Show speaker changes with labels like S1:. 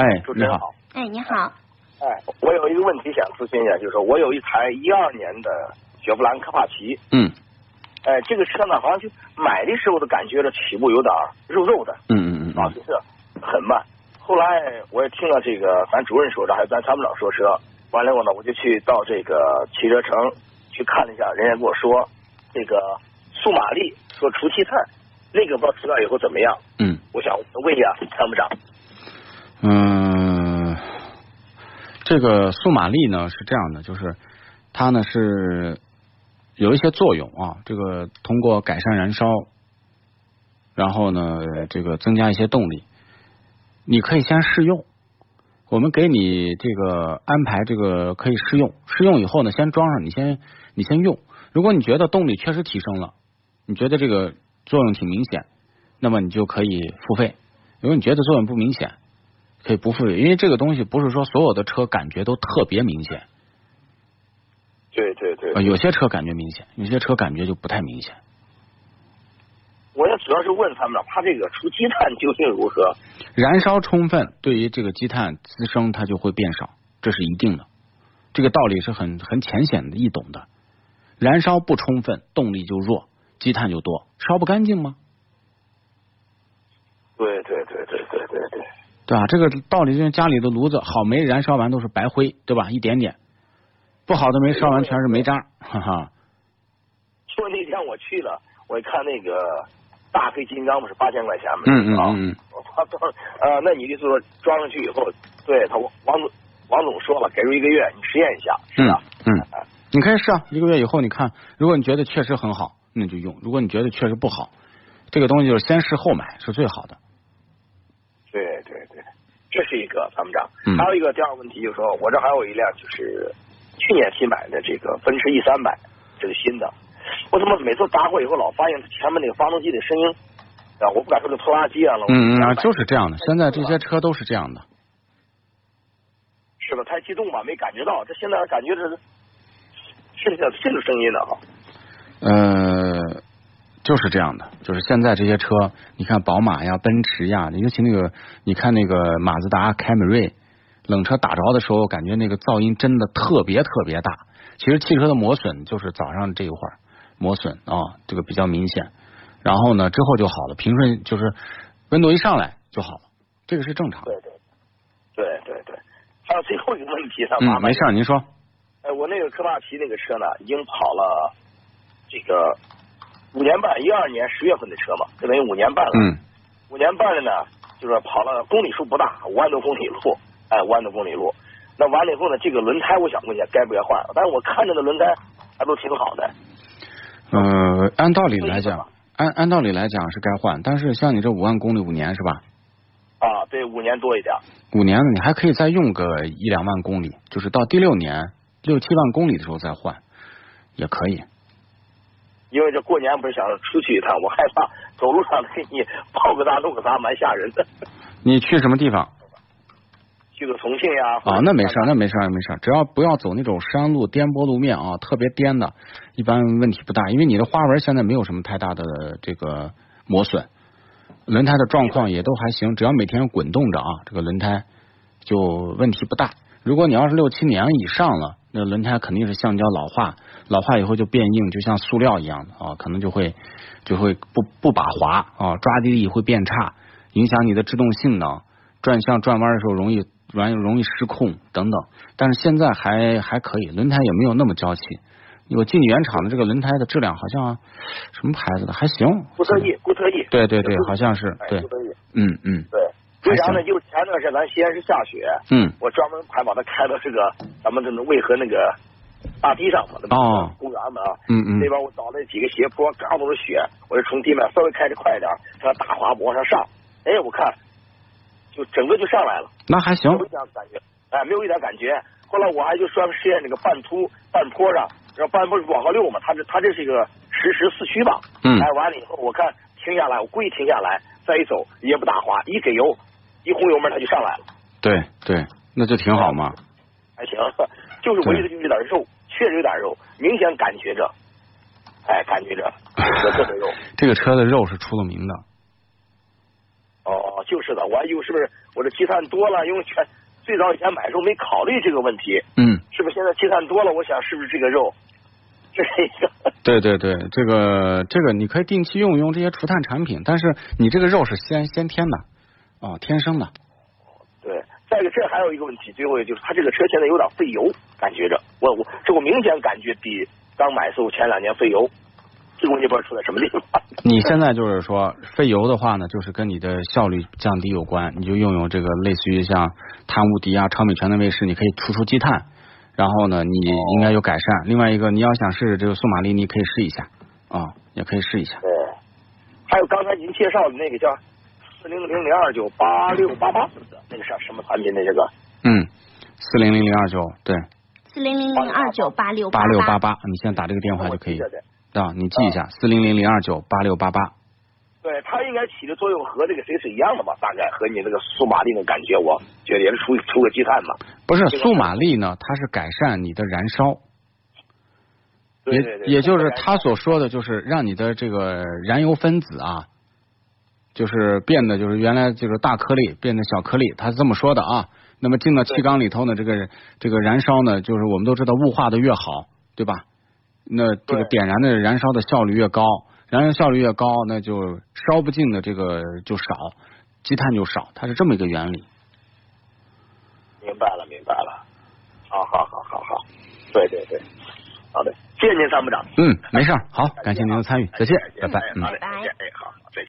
S1: 哎主持人
S2: 好
S1: 好。
S3: 哎，你好，
S1: 哎，我有一个问题想咨询一下，就是说我有一台一二年的雪佛兰科帕奇，
S2: 嗯
S1: 哎，这个车呢，好像就买的时候的感觉这起步有点肉肉的，
S2: 嗯嗯嗯
S1: 啊，就是很慢。后来我也听了这个咱主任说的，还有咱参谋长说车，完了以后呢，我就去到这个汽车城去看了一下，人家跟我说这个速马力说除气碳，那个不知道吃了以后怎么样？
S2: 嗯
S1: 我想问一下参谋长。
S2: 嗯，这个速马力呢是这样的，就是它呢是有一些作用啊，这个通过改善燃烧，然后呢这个增加一些动力，你可以先试用。我们给你这个安排这个可以试用，试用以后呢，先装上，你先你先用。如果你觉得动力确实提升了，你觉得这个作用挺明显，那么你就可以付费。如果你觉得作用不明显，可以不富裕，因为这个东西不是说所有的车感觉都特别明显，
S1: 对对对
S2: 呃有些车感觉明显，有些车感觉就不太明显。
S1: 我也主要是问参谋长，他这个除积碳究竟如何？
S2: 燃烧充分，对于这个积碳滋生它就会变少，这是一定的。这个道理是很很浅显的易懂的。燃烧不充分，动力就弱，积碳就多，烧不干净吗？
S1: 对对对对对对对，
S2: 对吧？这个道理就像家里的炉子，好煤燃烧完都是白灰，对吧？一点点，不好的煤烧完全是煤渣，哈哈。
S1: 说那天我去了，我一看那个大黑金刚不是八千块钱吗？
S2: 嗯嗯
S1: 啊
S2: 嗯嗯，
S1: 我他说呃，那你的意思说装上去以后，对他王总王总说了，给出一个月，你实验一下，是
S2: 嗯
S1: 吧？
S2: 嗯
S1: 哎，
S2: 你可以试啊，一个月以后你看，如果你觉得确实很好，那就用；如果你觉得确实不好，这个东西就是先试后买是最好的。
S1: 这是一个参谋长。
S2: 嗯
S1: 还有一个第二个问题就是说，我这还有一辆就是去年新买的这个奔驰 E 三百，这个新的，我怎么每次打过以后老发现它前面那个发动机的声音啊，我不敢说是拖拉机啊，
S2: 嗯嗯啊，就是这样的。现在这些车都是这样的。
S1: 是吧？太激动吧，没感觉到。这现在感觉这是是这是这声音的哈。
S2: 呃，就是这样的，就是现在这些车，你看宝马呀、奔驰呀，尤其那个，你看那个马自达、凯美瑞，冷车打着的时候，感觉那个噪音真的特别特别大。其实汽车的磨损就是早上这一会儿磨损啊，这个比较明显。然后呢，之后就好了，平顺就是温度一上来就好了，这个是正常。
S1: 对对对对对。还有最后一个问题，他麻
S2: 嗯，没事儿，您说。
S1: 哎，我那个科帕奇那个车呢，已经跑了这个五年半，一二年十月份的车嘛，就等于五年半了。
S2: 嗯
S1: 五年半了呢，就是跑了公里数不大，五万多公里路，哎，五万多公里路。那完了以后呢，这个轮胎我想问一下，该不该换？但是我看着的轮胎还都挺好的。
S2: 呃，按道理来讲，按按道理来讲是该换，但是像你这五万公里五年是吧？
S1: 啊，对，五年多一点。
S2: 五年呢，你还可以再用个一两万公里，就是到第六年六七万公里的时候再换，也可以。
S1: 因为这过年不是想出去一趟，我害怕走路上给你爆个大弄个啥，蛮吓人的。
S2: 你去什么地方？
S1: 去个重庆呀。
S2: 啊，那没事，那没事儿，没事，只要不要走那种山路、颠簸路面啊，特别颠的，一般问题不大，因为你的花纹现在没有什么太大的这个磨损，轮胎的状况也都还行，只要每天滚动着啊，这个轮胎就问题不大。如果你要是六七年以上了，那轮胎肯定是橡胶老化，老化以后就变硬，就像塑料一样的啊，可能就会就会不不把滑啊，抓地力会变差，影响你的制动性能，转向转弯的时候容易容易容易失控等等。但是现在还还可以，轮胎也没有那么娇气。我进原厂的这个轮胎的质量好像什么牌子的还行，
S1: 固特异，固特异。
S2: 对对对，好像是对
S1: 哎固，特异。
S2: 嗯嗯
S1: 对。为啥呢？就前段时间咱西安是下雪，
S2: 嗯
S1: 我专门还把它开到这个咱们这个渭河那个大地上嘛，那
S2: 哦
S1: 公园嘛啊。
S2: 嗯嗯
S1: 那边我找那几个斜坡，嘎都是雪，我就从地面稍微开的快一点，向大滑坡往上上。哎，我看就整个就上来了，
S2: 那还行
S1: 没有一点感觉，哎，没有一点感觉。后来我还就说试验那个半突半坡上，然后半坡是往后溜嘛，它这它这是一个实时四驱吧。
S2: 嗯
S1: 哎，完了以后我看停下来，我故意停下来，再一走也不打滑，一给油一轰油门它就上来了，
S2: 对对，那就挺好嘛。
S1: 还行。就是唯一的就是有点肉，确实有点肉，明显感觉着，哎，感觉着有这个肉。
S2: 这个车的肉是出了名的。
S1: 哦，就是的，我还以为是不是我这积碳多了，因为全最早以前买的时候没考虑这个问题，
S2: 嗯，
S1: 是不是现在积碳多了？我想是不是这个肉，这个
S2: 对对对，这个这个你可以定期用用这些除碳产品，但是你这个肉是先先天的啊、天生的。
S1: 对。再一个，这还有一个问题，最后也就是它这个车现在有点费油，明显感觉比刚买的时候前两年费油，这个问题不知道出在什么地方。
S2: 你现在就是说费油的话呢，就是跟你的效率降低有关，你就用用这个类似于像碳无敌啊、超美全的卫士，你可以除除积碳，然后呢，你应该有改善。另外一个，你要想试试这个速马力，你可以试一下啊、也可以试一下。
S1: 对，还有刚才您介绍的那个叫四零零零二九八六八八，是不是那个啥什么产品的这个？
S2: 嗯，四零零零二九对
S3: 四零零零二九八六
S2: 八六八
S3: 八。
S2: 你现在打这个电话就可以啊，你记一下四零零零二九八六八八。
S1: 对，它应该起的作用和这个谁是一样的吧？大概和你那个速马力的感觉，我觉得也是出出个积碳嘛。
S2: 不是
S1: 这个
S2: 速马力呢，它是改善你的燃烧，
S1: 对对对，
S2: 也也就是他所说的就是让你的这个燃油分子啊，就是变得就是原来就是大颗粒变得小颗粒，他是这么说的啊。那么进到气缸里头呢，这个这个燃烧呢，就是我们都知道雾化的越好，对吧？那这个点燃的燃烧的效率越高，燃烧效率越高，那就烧不尽的这个就少，积碳就少，它是这么一个原理。
S1: 明白了，明白了。好好好好好，对对对，好的，谢谢您参谋长。
S2: 嗯，没事儿，好，感谢您的参与，再见，拜拜，嗯。
S1: 好，
S3: 拜拜
S1: 再见。哎